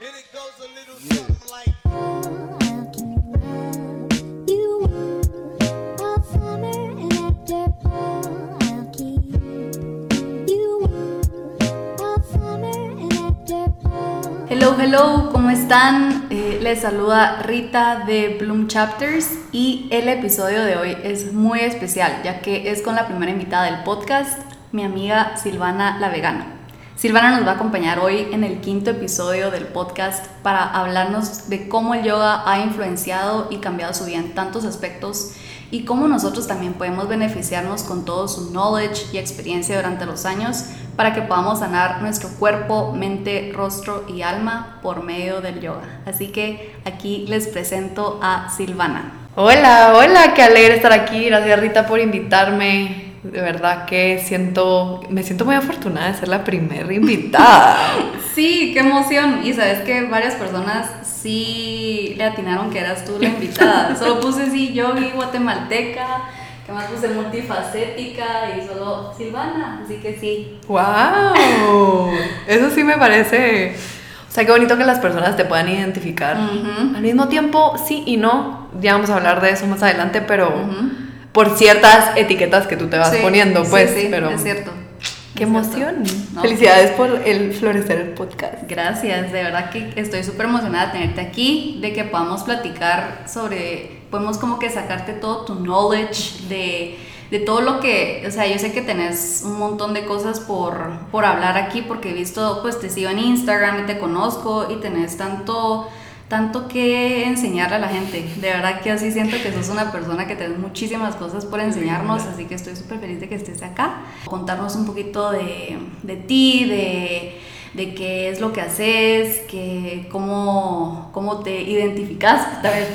And it goes a little something like. Hello, hello, ¿cómo están? Eh, les saluda Rita de Bloom Chapters y el episodio de hoy es muy especial ya que es con la primera invitada del podcast, mi amiga Silvana la Vegana. Silvana nos va a acompañar hoy en el quinto episodio del podcast para hablarnos de cómo el yoga ha influenciado y cambiado su vida en tantos aspectos y cómo nosotros también podemos beneficiarnos con todo su knowledge y experiencia durante los años para que podamos sanar nuestro cuerpo, mente, rostro y alma por medio del yoga. Así que aquí les presento a Silvana. Hola, hola, qué alegre estar aquí. Gracias Rita por invitarme. De verdad que siento, me siento muy afortunada de ser la primera invitada. Sí, qué emoción. Y sabes que varias personas sí le atinaron que eras tú la invitada. Solo puse sí, yogi, guatemalteca, que más puse multifacética y solo Silvana. Así que sí. ¡Wow! Eso sí me parece. O sea, qué bonito que las personas te puedan identificar. Al mismo tiempo, sí y no. Ya vamos a hablar de eso más adelante, pero. Por ciertas etiquetas que tú te vas Sí, poniendo, pues. sí, pero es cierto. Qué Es cierto. emoción. No. Felicidades por el florecer el podcast. Gracias, de verdad que estoy súper emocionada de tenerte aquí, de que podamos platicar sobre, podemos como que sacarte todo tu knowledge de, de todo lo que, o sea, yo sé que tenés un montón de cosas por, por hablar aquí porque he visto, pues te sigo en Instagram y te conozco y tenés tanto, tanto que enseñarle a la gente. De verdad que así siento que sos una persona que tenés muchísimas cosas por enseñarnos, así que estoy súper feliz de que estés acá. Contarnos un poquito de, de ti, de de qué es lo que haces, que, cómo, cómo te identificas.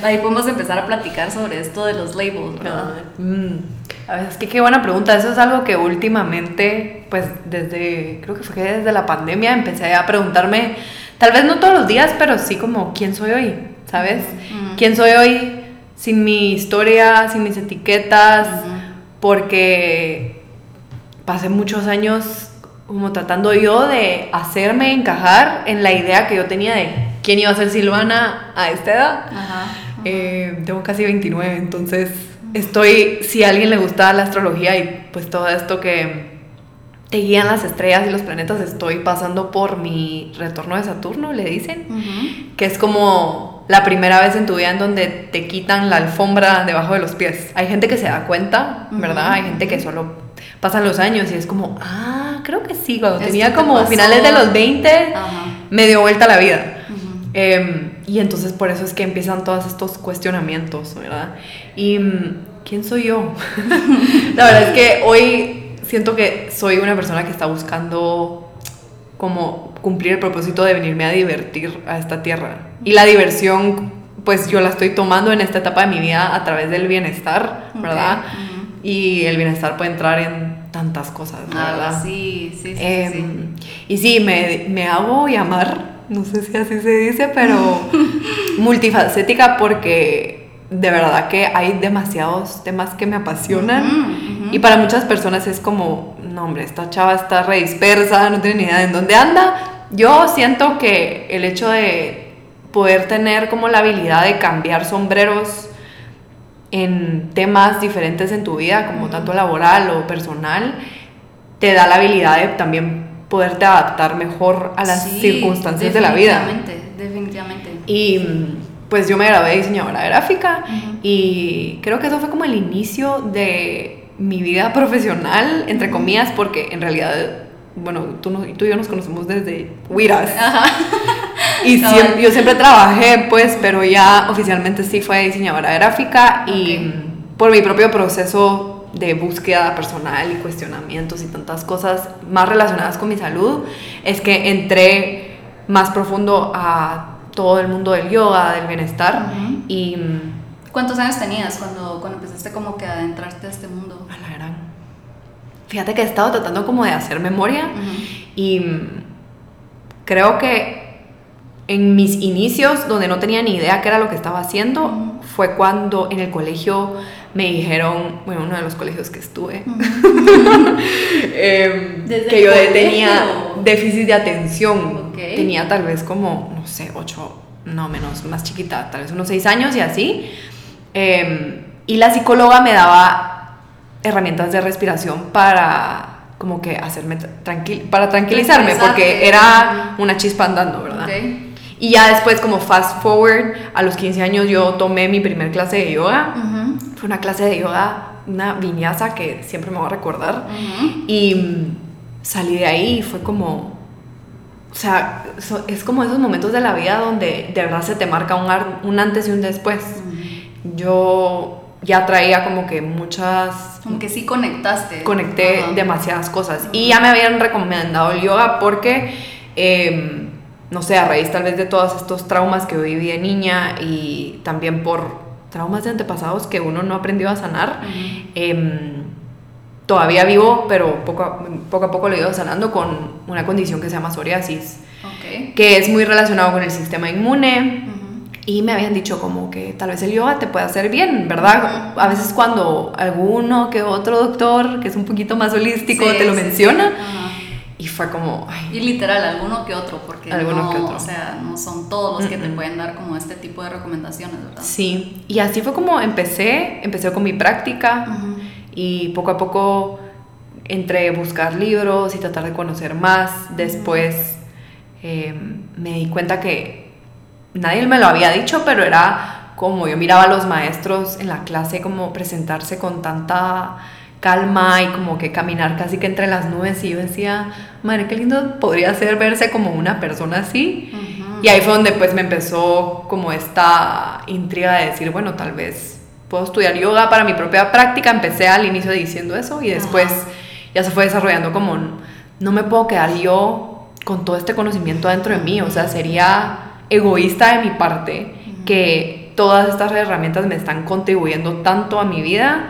Ahí podemos empezar a platicar sobre esto de los labels, ¿verdad? Mm. A ver, es que qué buena pregunta. Eso es algo que últimamente, pues desde, creo que fue desde la pandemia empecé a preguntarme, tal vez no todos los días, pero sí como, ¿quién soy hoy? ¿Sabes? ¿Quién soy hoy sin mi historia, sin mis etiquetas? Porque pasé muchos años como tratando yo de hacerme encajar en la idea que yo tenía de quién iba a ser Silvana a esta edad. Ajá. Eh, tengo casi 29, entonces estoy, si a alguien le gusta la astrología y pues todo esto que te guían las estrellas y los planetas, estoy pasando por mi retorno de Saturno, le dicen, que es como la primera vez en tu vida en donde te quitan la alfombra debajo de los pies. Hay gente que se da cuenta, ¿verdad? Hay gente que solo pasan los años y es como, ah, creo que sí, cuando Esto tenía te como pasó. finales de los 20, Ajá. me dio vuelta la vida. Eh, y entonces por eso es que empiezan todos estos cuestionamientos, ¿verdad? Y mm, ¿quién soy yo? la verdad es que hoy siento que soy una persona que está buscando como cumplir el propósito de venirme a divertir a esta tierra. Y la diversión, pues yo la estoy tomando en esta etapa de mi vida a través del bienestar, ¿verdad? Ok, ujú. Y el bienestar puede entrar en tantas cosas, Ah, ¿verdad? sí, sí, sí, Em, sí. Y sí, me, me hago llamar, no sé si así se dice, pero multifacética porque de verdad que hay demasiados temas que me apasionan. Y para muchas personas es como, no hombre, esta chava está re dispersa, no tiene ni idea de en dónde anda. Yo siento que el hecho de poder tener como la habilidad de cambiar sombreros en temas diferentes en tu vida, como tanto laboral o personal, te da la habilidad de también poderte adaptar mejor a las Sí, circunstancias de la vida. Definitivamente, definitivamente. Y pues yo me gradué de diseñadora gráfica Ujú. y creo que eso fue como el inicio de mi vida profesional, entre comillas, porque en realidad, bueno, tú, no- tú y yo nos conocemos desde Wiras. Y siempre- yo siempre trabajé, pues, pero ya oficialmente sí fue diseñadora gráfica y por mi propio proceso de búsqueda personal y cuestionamientos y tantas cosas más relacionadas con mi salud, es que entré más profundo a todo el mundo del yoga, del bienestar y mm, ¿Cuántos años tenías cuando, cuando empezaste como que a adentrarte a este mundo? Fíjate que he estado tratando como de hacer memoria y mm, creo que en mis inicios, donde no tenía ni idea qué era lo que estaba haciendo, fue cuando en el colegio me dijeron, bueno, uno de los colegios que estuve, em, ¿Desde que yo colegio? tenía déficit de atención. Tenía tal vez como, no sé, ocho, no menos, más chiquita, tal vez unos seis años y así. Em, y la psicóloga me daba herramientas de respiración para como que hacerme tranquil para tranquilizarme, porque era una chispa andando, ¿verdad? Ok. Y ya después, como fast forward, a los 15 años yo tomé mi primer clase de yoga. Ujú, Fue una clase de yoga, una viñasa que siempre me voy a recordar. ujú. Y mm, salí de ahí y fue como... O sea, so- es como esos momentos de la vida donde de verdad se te marca un, ar- un antes y un después. Yo ya traía como que muchas Como que sí conectaste. conecté Ajá. demasiadas cosas. Y ya me habían recomendado el yoga porque, eh, no sé, a raíz tal vez de todos estos traumas que yo viví de niña y también por traumas de antepasados que uno no aprendió a sanar, eh, todavía vivo, pero poco a, poco a poco lo he ido sanando con una condición que se llama psoriasis, Ok. que es muy relacionado con el sistema inmune. Y me habían dicho como que tal vez el yoga te puede hacer bien, ¿verdad? A veces cuando alguno que otro doctor, que es un poquito más holístico, Sí, te lo sí, menciona. sí. Y fue como, ay, Y literal, alguno que otro, porque Alguno no, que otro. o sea, no son todos los que te pueden dar como este tipo de recomendaciones, ¿verdad? sí. Y así fue como empecé, empecé con mi práctica y poco a poco entre buscar libros y tratar de conocer más. Después eh, me di cuenta que nadie me lo había dicho, pero era como yo miraba a los maestros en la clase como presentarse con tanta calma y como que caminar casi que entre las nubes y yo decía, madre, qué lindo podría ser verse como una persona así. Y ahí fue donde pues me empezó como esta intriga de decir, bueno, tal vez puedo estudiar yoga para mi propia práctica. Empecé al inicio diciendo eso y después ya se fue desarrollando como, no me puedo quedar yo con todo este conocimiento dentro de mí. O sea, sería egoísta de mi parte que todas estas herramientas me están contribuyendo tanto a mi vida.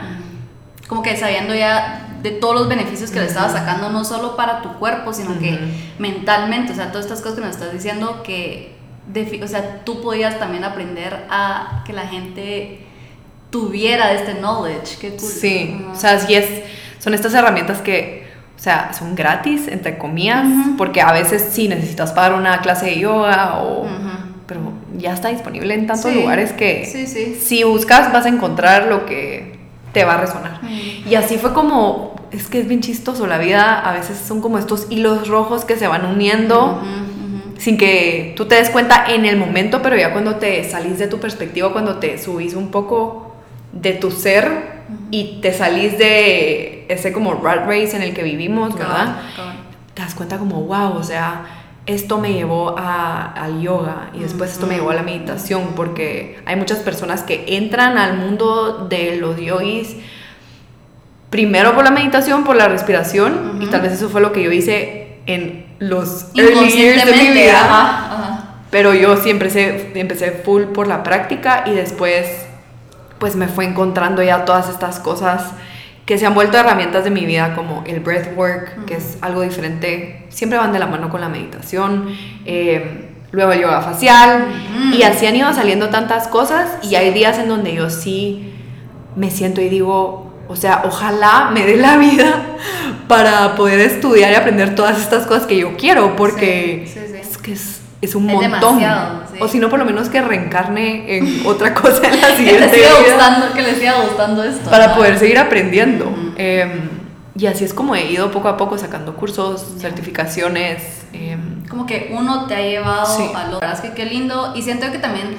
Como que sabiendo ya de todos los beneficios que le estabas sacando, no solo para tu cuerpo, sino que mentalmente, o sea, todas estas cosas que nos estás diciendo, que, defi- o sea, tú podías también aprender a que la gente tuviera este knowledge. Qué cool. Sí, o sea, sí es, son estas herramientas que, o sea, son gratis, entre comillas, porque a veces sí necesitas pagar una clase de yoga o... Ujú. Pero ya está disponible en tantos Sí, lugares que sí, sí. si buscas vas a encontrar lo que te va a resonar. Ujú. Y así fue como, es que es bien chistoso, la vida a veces son como estos hilos rojos que se van uniendo sin que tú te des cuenta en el momento, pero ya cuando te salís de tu perspectiva, cuando te subís un poco de tu ser y te salís de ese como rat race en el que vivimos, ¿verdad? Te das cuenta como, wow, o sea, esto me llevó a- al yoga y después esto me llevó a la meditación, porque hay muchas personas que entran al mundo de los yogis primero por la meditación, por la respiración, y tal vez eso fue lo que yo hice en los early years de mi vida. ajá, ajá. Pero yo sí empecé, empecé full por la práctica y después pues me fue encontrando ya todas estas cosas que se han vuelto herramientas de mi vida como el breathwork, que es algo diferente, siempre van de la mano con la meditación, eh, luego el yoga facial y así han ido saliendo tantas cosas y hay días en donde yo sí me siento y digo, o sea, ojalá me dé la vida para poder estudiar y aprender todas estas cosas que yo quiero, porque Sí, sí, sí. es que es, es un Es montón. demasiado, sí. O si no, por lo menos que reencarne en otra cosa en la Que siguiente les siga vida gustando, que les siga gustando esto. para poder seguir aprendiendo. Em, y así es como he ido poco a poco sacando cursos, certificaciones. em, como que uno te ha llevado Sí. a lo verdad es que qué lindo y siento que también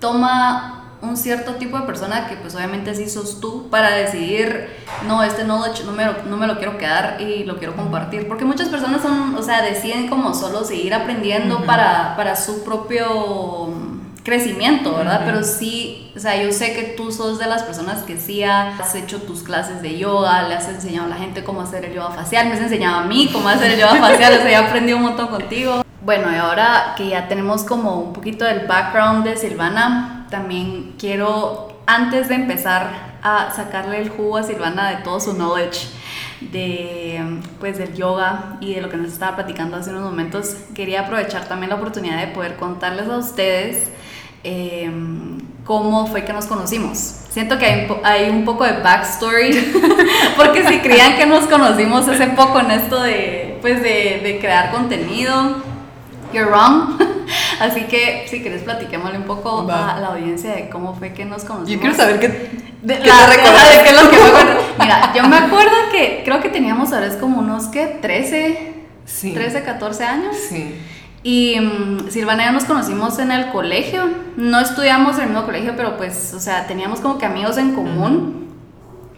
toma un cierto tipo de persona que pues obviamente sí sos tú para decidir no este knowledge no me lo, no me lo quiero quedar y lo quiero compartir porque muchas personas son o sea deciden como solo seguir aprendiendo para, para su propio mm, crecimiento verdad pero sí o sea yo sé que tú sos de las personas que sí has hecho tus clases de yoga le has enseñado a la gente cómo hacer el yoga facial me has enseñado a mí cómo hacer el yoga facial o sea ya aprendí un montón contigo. Bueno, y ahora que ya tenemos como un poquito del background de Silvana, también quiero, antes de empezar a sacarle el jugo a Silvana de todo su knowledge de, pues, del yoga y de lo que nos estaba platicando hace unos momentos, quería aprovechar también la oportunidad de poder contarles a ustedes eh, cómo fue que nos conocimos. Siento que hay hay un poco de backstory, porque si creían que nos conocimos hace poco en esto de, pues de crear contenido, you're wrong. Así que si quieres platiquémosle un poco Va. a la audiencia de cómo fue que nos conocimos. Yo quiero saber qué, De, qué la- te de qué es lo que me acuerdo. Mira, yo me acuerdo que creo que teníamos ahora es como unos que 13, Sí. 13, 14 años. Sí. Y mm, Silvana y yo nos conocimos en el colegio. No estudiamos en el mismo colegio, pero pues, o sea, teníamos como que amigos en común.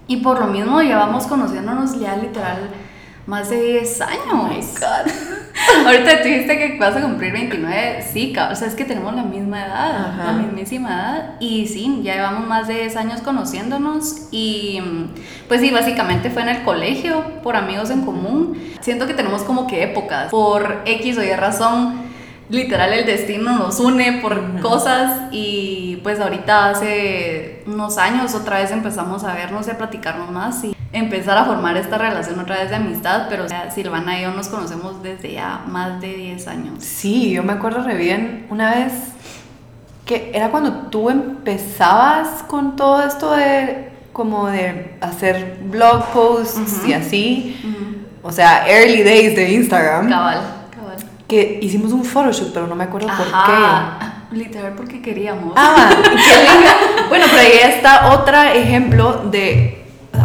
Y por lo mismo llevamos conociéndonos ya literal más de 10 años. Ahorita tú dijiste que vas a cumplir 29. Sí, o sea, es que tenemos la misma edad, Ajá. la mismísima edad. Y sí, ya llevamos más de 10 años conociéndonos. Y pues sí, básicamente fue en el colegio, por amigos en común. Siento que tenemos como que épocas. Por X o Y razón, literal el destino nos une por cosas. Y pues ahorita hace unos años otra vez empezamos a vernos y a platicarnos más. Y empezar a formar esta relación otra vez de amistad. Pero o sea, Silvana y yo nos conocemos desde ya más de 10 años. Sí, yo me acuerdo re bien una vez que era cuando tú empezabas con todo esto de como de hacer blog posts y así. O sea, early days de Instagram. Cabal, cabal. Que hicimos un photoshoot, pero no me acuerdo por qué. Literal porque queríamos. Ah, qué linda. Bueno, pero ahí está otro ejemplo de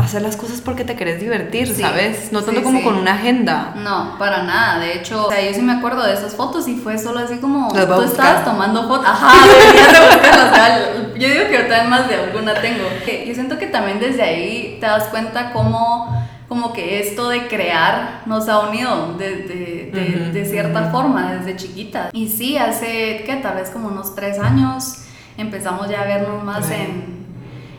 hacer las cosas porque te querés divertir, Sí, ¿sabes? No tanto sí, como sí. con una agenda. No, para nada. De hecho, o sea, yo sí me acuerdo de esas fotos y fue solo así como Las tú estabas tomando fotos. Ajá, buscarlas. Yo digo que ahorita más de alguna tengo. Que Yo siento que también desde ahí te das cuenta cómo como que esto de crear nos ha unido de, de, de- Ujú, de cierta forma desde chiquita. Y sí, hace, ¿qué? Tal vez como unos tres años empezamos ya a vernos más ahí. en,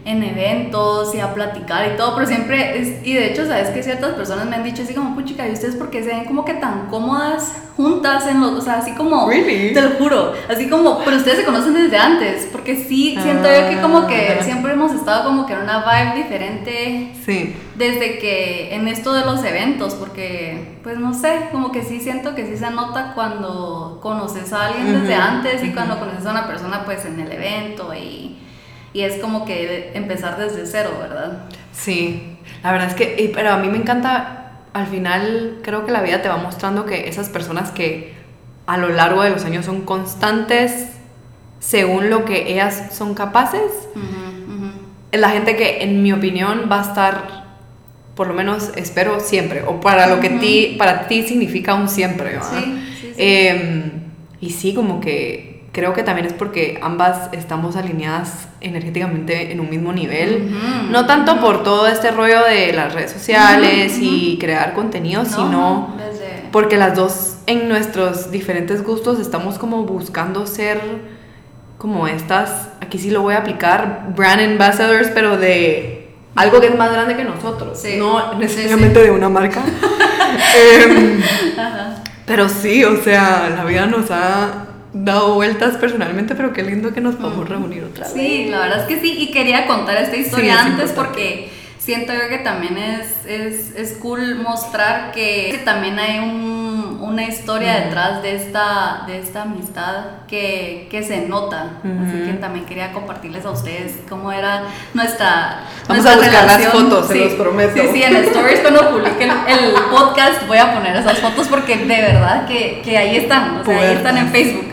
en eventos y a platicar y todo, pero siempre, es, y de hecho, sabes que ciertas personas me han dicho así como, puchica, ¿y ustedes por qué se ven como que tan cómodas juntas en los, o sea, así como, Really? te lo juro, así como, pero ustedes se conocen desde antes, porque sí, siento yo que como que Ah. siempre hemos estado como que en una vibe diferente Sí. desde que en esto de los eventos, porque pues no sé, como que sí siento que sí se nota cuando conoces a alguien desde antes y cuando conoces a una persona pues en el evento y, y es como que empezar desde cero, ¿verdad? Sí, la verdad es que, pero a mí me encanta, al final creo que la vida te va mostrando que esas personas que a lo largo de los años son constantes según lo que ellas son capaces, es la gente que en mi opinión va a estar, por lo menos espero siempre, o para lo que ti, para ti significa un siempre, ¿verdad? Sí, sí, sí. Eh, y sí, como que creo que también es porque ambas estamos alineadas energéticamente en un mismo nivel. No tanto por todo este rollo de las redes sociales y crear contenido, No, sino desde- porque las dos en nuestros diferentes gustos estamos como buscando ser como estas, aquí sí lo voy a aplicar, brand ambassadors, pero de algo que es más grande que nosotros, Sí. no Sí, necesariamente de una marca. Em, pero sí, o sea, la vida nos ha dado vueltas personalmente, pero qué lindo que nos podamos reunir otra vez. Sí, la verdad es que sí, y quería contar esta historia es antes porque siento yo que también es, es, es cool mostrar que, que también hay un- una historia detrás de esta, de esta amistad que, que se nota. Así que también quería compartirles a ustedes cómo era nuestra. Vamos nuestra a buscar las relación. fotos, se los prometo. Sí, sí, en Stories cuando publique el, podcast voy a poner esas fotos porque de verdad que, que ahí están, o sea, ahí están en. Facebook.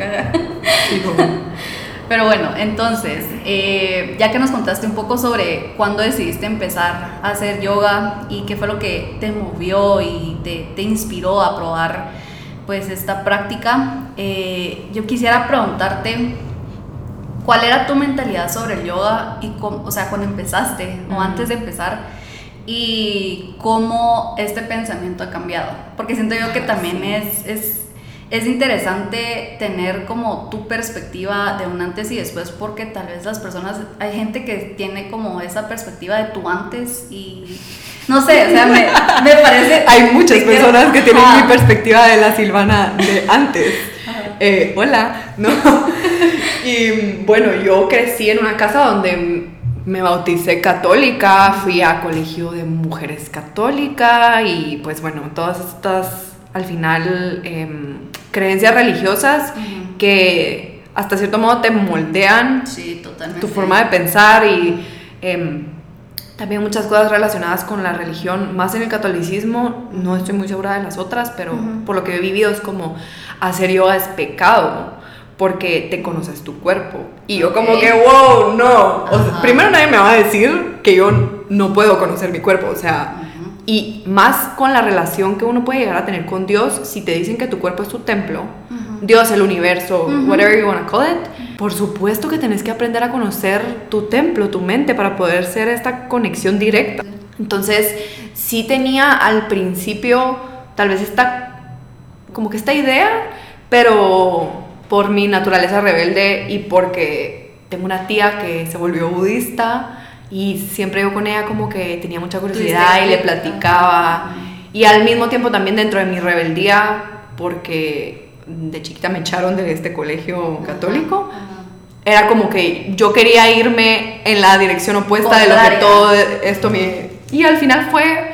Digo, Pero bueno, entonces, eh, ya que nos contaste un poco sobre cuándo decidiste empezar a hacer yoga y qué fue lo que te movió y te, te inspiró a probar pues esta práctica, eh, yo quisiera preguntarte cuál era tu mentalidad sobre el yoga y cómo, o sea, cuando empezaste o antes de empezar y cómo este pensamiento ha cambiado. Porque siento yo que también es, es, es interesante tener como tu perspectiva de un antes y después porque tal vez las personas, hay gente que tiene como esa perspectiva de tu antes y no sé, o sea, me, me parece... Hay muchas personas que tienen Ajá. mi perspectiva de la Silvana de antes. Eh, hola, ¿no? Y bueno, yo crecí en una casa donde me bauticé católica, fui a colegio de mujeres católica y pues bueno, todas estas al final em, creencias religiosas que hasta cierto modo te moldean Sí, tu forma de pensar y em, también muchas cosas relacionadas con la religión, más en el catolicismo, no estoy muy segura de las otras, pero por lo que he vivido es como hacer yoga es pecado porque te conoces tu cuerpo. Y yo como que, wow, no. O sea, primero nadie me va a decir que yo no puedo conocer mi cuerpo, o sea, y más con la relación que uno puede llegar a tener con Dios, si te dicen que tu cuerpo es tu templo, Dios, el universo, whatever you want to call it, por supuesto que tenés que aprender a conocer tu templo, tu mente, para poder ser esta conexión directa. Entonces, sí tenía al principio tal vez esta, como que esta idea, pero por mi naturaleza rebelde y porque tengo una tía que se volvió budista y siempre yo con ella como que tenía mucha curiosidad y le platicaba. Y al mismo tiempo también dentro de mi rebeldía, porque de chiquita me echaron de este colegio católico, Ajá. era como que yo quería irme en la dirección opuesta de lo que todo esto me... Y al final fue...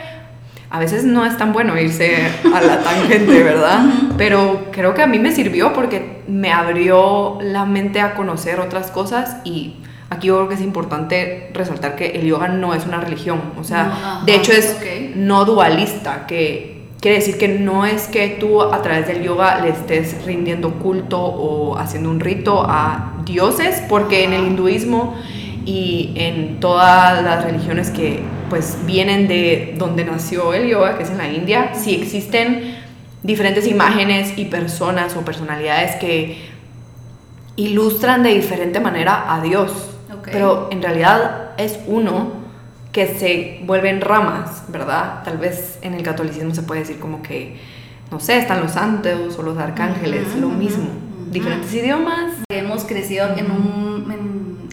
A veces no es tan bueno irse a la tangente, ¿verdad? Pero creo que a mí me sirvió porque me abrió la mente a conocer otras cosas y aquí yo creo que es importante resaltar que el yoga no es una religión, o sea, No, ajá, de hecho es no dualista, que quiere decir que no es que tú a través del yoga le estés rindiendo culto o haciendo un rito a dioses, porque en el hinduismo y en todas las religiones que pues vienen de donde nació el yoga, que es en la India, sí existen diferentes imágenes y personas o personalidades que ilustran de diferente manera a Dios, pero en realidad es uno que se vuelven ramas, ¿verdad? Tal vez en el catolicismo se puede decir como que, no sé, están los santos o los arcángeles, Ujú, lo ujú, mismo. ujú. Diferentes idiomas. Hemos crecido en un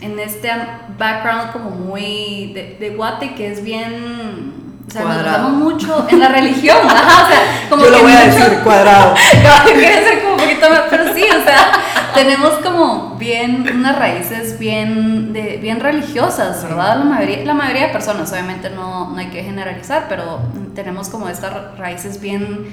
en, en este background como muy de, de guate que es bien o sea, nos Cuadrado. basamos mucho en la religión, ajá, o sea, como Yo lo que voy a mucho- decir cuadrado. Quería ser como un poquito más, pero sí, o sea, tenemos como bien unas raíces bien, de, bien religiosas, ¿verdad? La mayoría, la mayoría de personas, obviamente no, no hay que generalizar, pero tenemos como estas raíces bien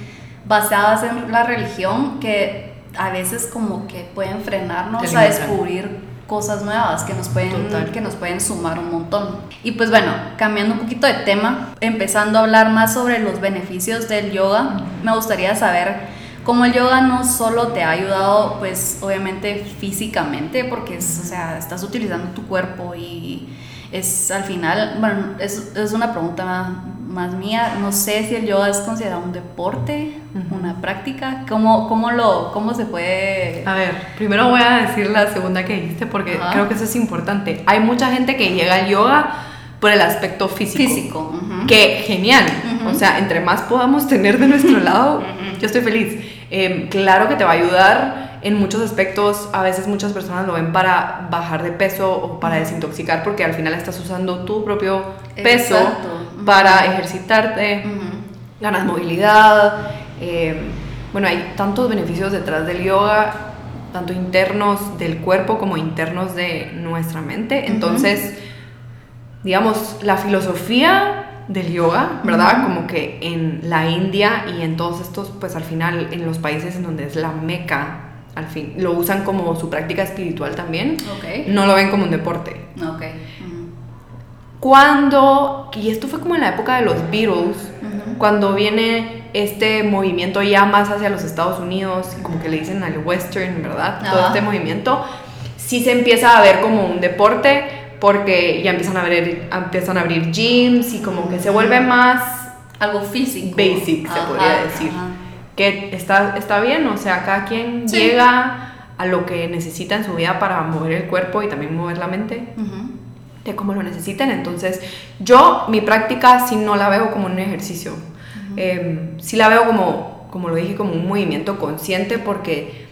basadas en la religión que a veces como que pueden frenarnos a descubrir cosas nuevas que nos pueden Total. que nos pueden sumar un montón. Y pues bueno, cambiando un poquito de tema, empezando a hablar más sobre los beneficios del yoga, me gustaría saber cómo el yoga no solo te ha ayudado, pues obviamente físicamente, porque es, o sea, estás utilizando tu cuerpo y es al final, bueno, es, es una pregunta más mía, no sé si el yoga es considerado un deporte, una práctica, ¿cómo, cómo, lo, cómo se puede... A ver, primero voy a decir la segunda que dijiste porque creo que eso es importante. Hay mucha gente que llega al yoga por el aspecto físico. Físico. ujú. Que genial. O sea, entre más podamos tener de nuestro lado, yo estoy feliz. Eh, claro que te va a ayudar en muchos aspectos. A veces muchas personas lo ven para bajar de peso o para desintoxicar porque al final estás usando tu propio peso Exacto. Para ejercitarte ganas movilidad. eh, bueno, hay tantos beneficios detrás del yoga, tanto internos del cuerpo como internos de nuestra mente. Entonces, digamos, la filosofía del yoga, ¿verdad? Como que en la India y en todos estos, pues al final, en los países en donde es la meca, al fin, lo usan como su práctica espiritual también. Ok. No lo ven como un deporte. Ok. ujú. Cuando, y esto fue como en la época de los Beatles, cuando viene este movimiento ya más hacia los Estados Unidos, como que le dicen al western, ¿verdad? Todo este movimiento, sí se empieza a ver como un deporte porque ya empiezan a abrir, empiezan a abrir gyms y como que se vuelve más Algo físico. basic, se Ajá, podría decir. ajá. que está, está bien, o sea, cada quien Sí. llega a lo que necesita en su vida para mover el cuerpo y también mover la mente Ujú. de cómo lo necesiten. Entonces, yo mi práctica sí no la veo como un ejercicio. Eh, sí la veo como, como lo dije, como un movimiento consciente porque...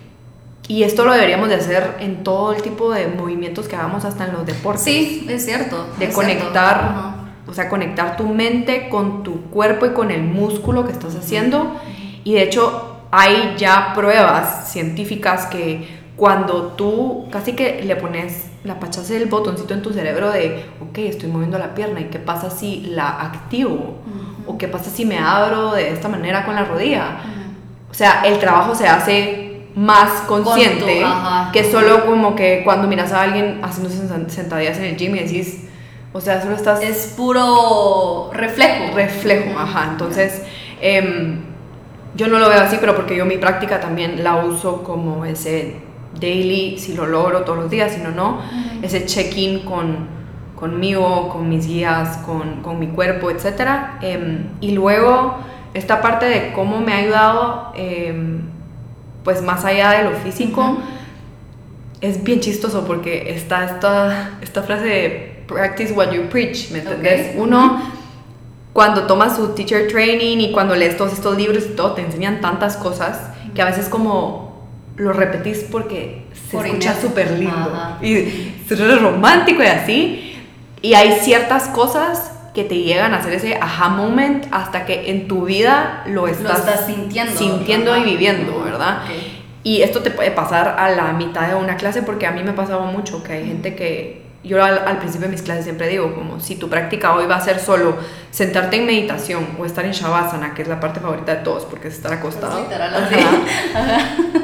Y esto lo deberíamos de hacer en todo el tipo de movimientos que hagamos, hasta en los deportes. Sí, es cierto. De es conectar, cierto. O sea, conectar tu mente con tu cuerpo y con el músculo que estás haciendo. Y de hecho, hay ya pruebas científicas que cuando tú casi que le pones la pachas el botoncito en tu cerebro de, ok, estoy moviendo la pierna, ¿y qué pasa si la activo? ¿O qué pasa si me abro de esta manera con la rodilla? O sea, el trabajo se hace más consciente ajá. que solo como que cuando miras a alguien haciendo sen- sentadillas en el gym y decís, o sea, solo estás Es puro reflejo. reflejo, ajá. Entonces, em, yo no lo veo así, pero porque yo mi práctica también la uso como ese daily, si lo logro todos los días, si no, no, ese check-in con, conmigo, con mis guías, con, con mi cuerpo, etc. y luego, esta parte de cómo me ha ayudado, em, pues más allá de lo físico, es bien chistoso porque está esta, esta frase de practice what you preach, ¿me entendés? Uno, cuando tomas su teacher training y cuando lees todos estos libros y todo, te enseñan tantas cosas que a veces como lo repetís porque se Por escucha súper lindo Ajá. y es romántico y así. Y hay ciertas cosas que te llegan a hacer ese aha moment hasta que en tu vida lo estás, estás sintiendo. sintiendo y viviendo, ¿verdad? Y esto te puede pasar a la mitad de una clase porque a mí me ha pasado mucho que hay gente que yo al, al principio de mis clases siempre digo como si tu práctica hoy va a ser solo sentarte en meditación o estar en shavasana, que es la parte favorita de todos porque es estar acostado. Es literal Ajá. así.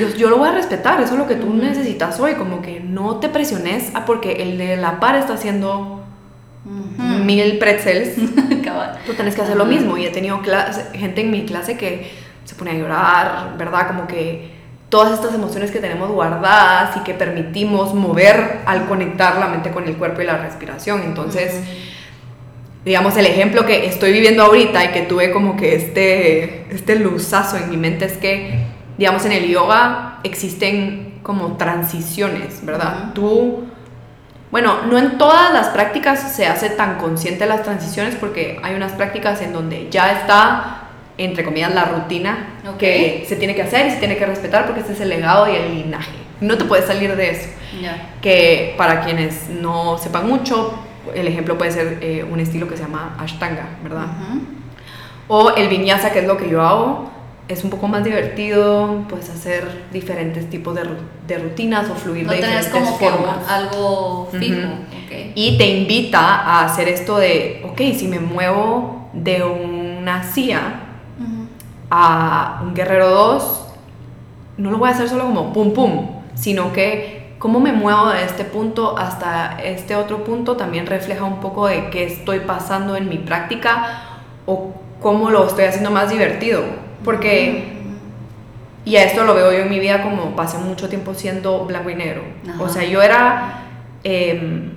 Yo, yo lo voy a respetar, eso es lo que tú necesitas hoy, como que no te presiones a porque el de la par está haciendo Mil pretzels tú tenés que hacer lo mismo. Y he tenido clase- gente en mi clase que se pone a llorar, ¿verdad? Como que todas estas emociones que tenemos guardadas y que permitimos mover al conectar la mente con el cuerpo y la respiración. Entonces, digamos, el ejemplo que estoy viviendo ahorita y que tuve como que este, este luzazo en mi mente es que, digamos, en el yoga existen como transiciones, ¿verdad? Tú bueno, no en todas las prácticas se hace tan consciente las transiciones porque hay unas prácticas en donde ya está, entre comillas, la rutina Ok. que se tiene que hacer y se tiene que respetar porque este es el legado y el linaje. No te puedes salir de eso. Ya. Que para quienes no sepan mucho, el ejemplo puede ser eh, un estilo que se llama Ashtanga, ¿verdad? O el vinyasa, que es lo que yo hago, es un poco más divertido, puedes hacer diferentes tipos de, de rutinas o fluir No de diferentes como formas. algo fijo. Ujú. ok. Y te invita a hacer esto de, ok, si me muevo de una Ujú. a un guerrero 2, no lo voy a hacer solo como pum pum, sino que cómo me muevo de este punto hasta este otro punto también refleja un poco de qué estoy pasando en mi práctica o cómo lo estoy haciendo más divertido. Porque, y a esto lo veo yo en mi vida como pasé mucho tiempo siendo blanco y negro. Ajá. O sea, yo era... em,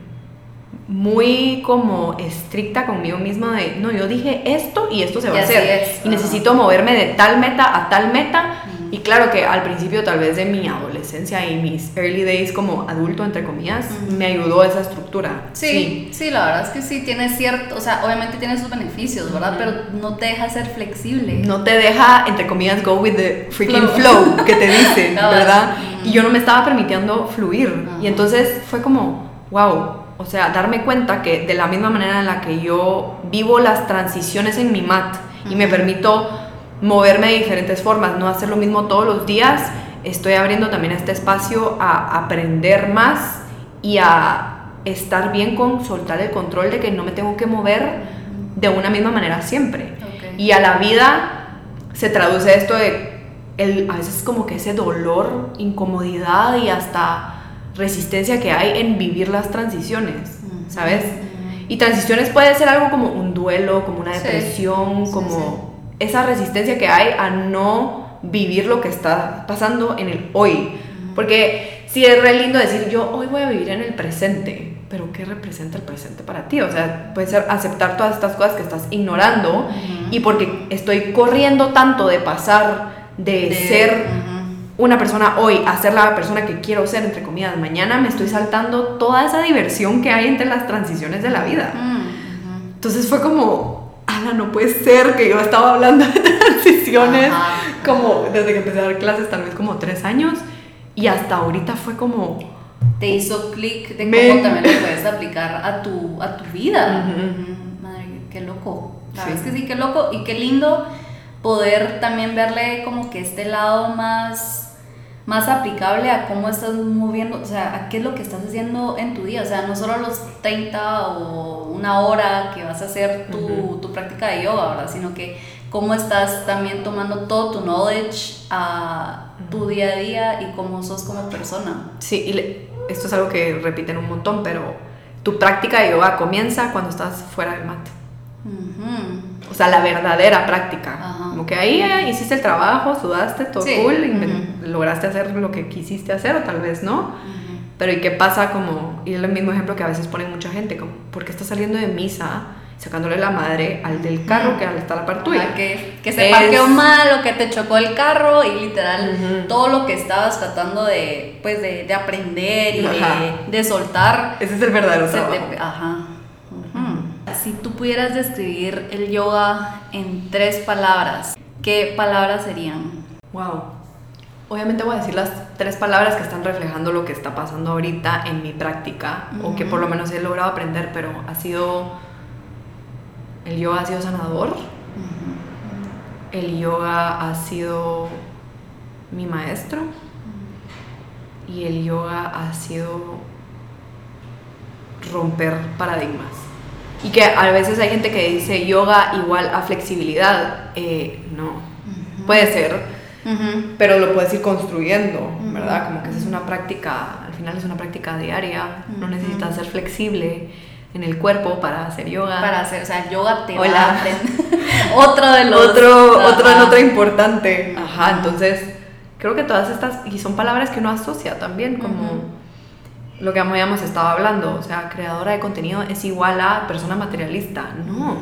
muy como estricta conmigo misma de, no, yo dije esto y esto se va Y a hacer. es, Y necesito moverme de tal meta a tal meta. Y claro que al principio tal vez de mi adolescencia y mis early days como adulto, entre comillas, Ujú. me ayudó esa estructura. Sí, sí, la verdad es que sí, tiene cierto, o sea, obviamente tiene sus beneficios, ¿verdad? Pero no te deja ser flexible. No te deja, entre comillas, go with the freaking Flow. flow, que te dicen. ¿verdad? Ujú. Y yo no me estaba permitiendo fluir. Y entonces fue como, wow, o sea, darme cuenta que de la misma manera en la que yo vivo las transiciones en mi mat y me permito moverme de diferentes formas, no hacer lo mismo todos los días, estoy abriendo también este espacio a aprender más y a estar bien con soltar el control de que no me tengo que mover de una misma manera siempre. Y a la vida se traduce esto de el, a veces como que ese dolor, incomodidad y hasta resistencia que hay en vivir las transiciones. ¿sabes? Y transiciones puede ser algo como un duelo, como una depresión, sí, como esa resistencia que hay a no vivir lo que está pasando en el hoy. Porque sí es re lindo decir yo hoy voy a vivir en el presente, pero ¿qué representa el presente para ti? O sea, puede ser aceptar todas estas cosas que estás ignorando y porque estoy corriendo tanto de pasar de, De- ser una persona hoy a ser la persona que quiero ser, entre comillas, mañana me estoy saltando toda esa diversión que hay entre las transiciones de la vida. Mm. Entonces fue como, Ana, no puede ser que yo estaba hablando de transiciones Ajá. como desde que empecé a dar clases, tal vez como tres años, y hasta ahorita fue como, Te hizo clic de Me- cómo también lo puedes aplicar a tu, a tu vida. Ujú. Ujú. Madre, qué loco. La Sí. verdad es que sí, qué loco y qué lindo poder también verle como que este lado más, más aplicable a cómo estás moviendo, o sea, a qué es lo que estás haciendo en tu día. O sea, no solo los 30 o una hora que vas a hacer tu, Ujú. tu práctica de yoga, ¿verdad? Sino que cómo estás también tomando todo tu knowledge a tu día a día y cómo sos como persona. Sí, y le- esto es algo que repiten un montón, pero tu práctica de yoga comienza cuando estás fuera del mat. Ujú. O sea, la verdadera práctica. Ajá. Como que ahí eh, hiciste el trabajo, sudaste, todo Sí, cool. Lograste hacer lo que quisiste hacer o tal vez no. Pero ¿y qué pasa como, y es el mismo ejemplo que a veces ponen mucha gente, como, ¿por qué estás saliendo de misa sacándole la madre al del carro que está a la par tuya? Que, que se Es- parqueó mal o que te chocó el carro y literal todo lo que estabas tratando de, pues, de, de aprender y de, de soltar. Ese es el verdadero trabajo. te- ajá. Ujú. Si tú pudieras describir el yoga en tres palabras, ¿qué palabras serían? Wow. Obviamente voy a decir las tres palabras que están reflejando lo que está pasando ahorita en mi práctica, o que por lo menos he logrado aprender, pero ha sido... El yoga ha sido sanador, el yoga ha sido mi maestro, y el yoga ha sido romper paradigmas. Y que a veces hay gente que dice yoga igual a flexibilidad. Eh, no, puede ser, Pero lo puedes ir construyendo. ¿verdad? Como que esa es una práctica, al final es una práctica diaria, no necesitas ser flexible en el cuerpo para hacer yoga. Para hacer, o sea, el yoga te va Hola. a aprender. otro de los... otro, otro Ajá. otra importante. Ajá, Ajá. entonces creo que todas estas, y son palabras que uno asocia también, como Ujú. lo que habíamos estado hablando, o sea, creadora de contenido es igual a persona materialista, no.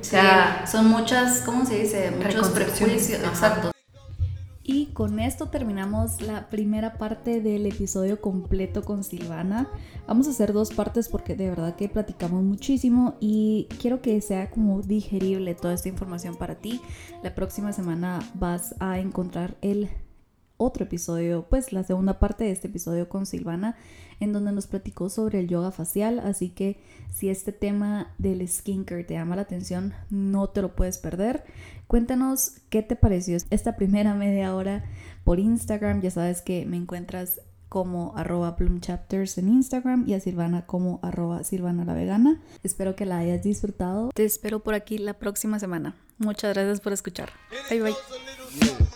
O sea, son muchas, ¿cómo se dice? Muchos prejuicios. Exacto. Y con esto terminamos la primera parte del episodio completo con Silvana. Vamos a hacer dos partes porque de verdad que platicamos muchísimo y quiero que sea como digerible toda esta información para ti. La próxima semana vas a encontrar el otro episodio, pues la segunda parte de este episodio con Silvana, en donde nos platicó sobre el yoga facial. Así que si este tema del skincare te llama la atención, no te lo puedes perder. Cuéntanos qué te pareció esta primera media hora por Instagram. Ya sabes que me encuentras como arroba plumchapters en Instagram y a Silvana como arroba Silvana la vegana. Espero que la hayas disfrutado. Te espero por aquí la próxima semana. Muchas gracias por escuchar. Bye bye.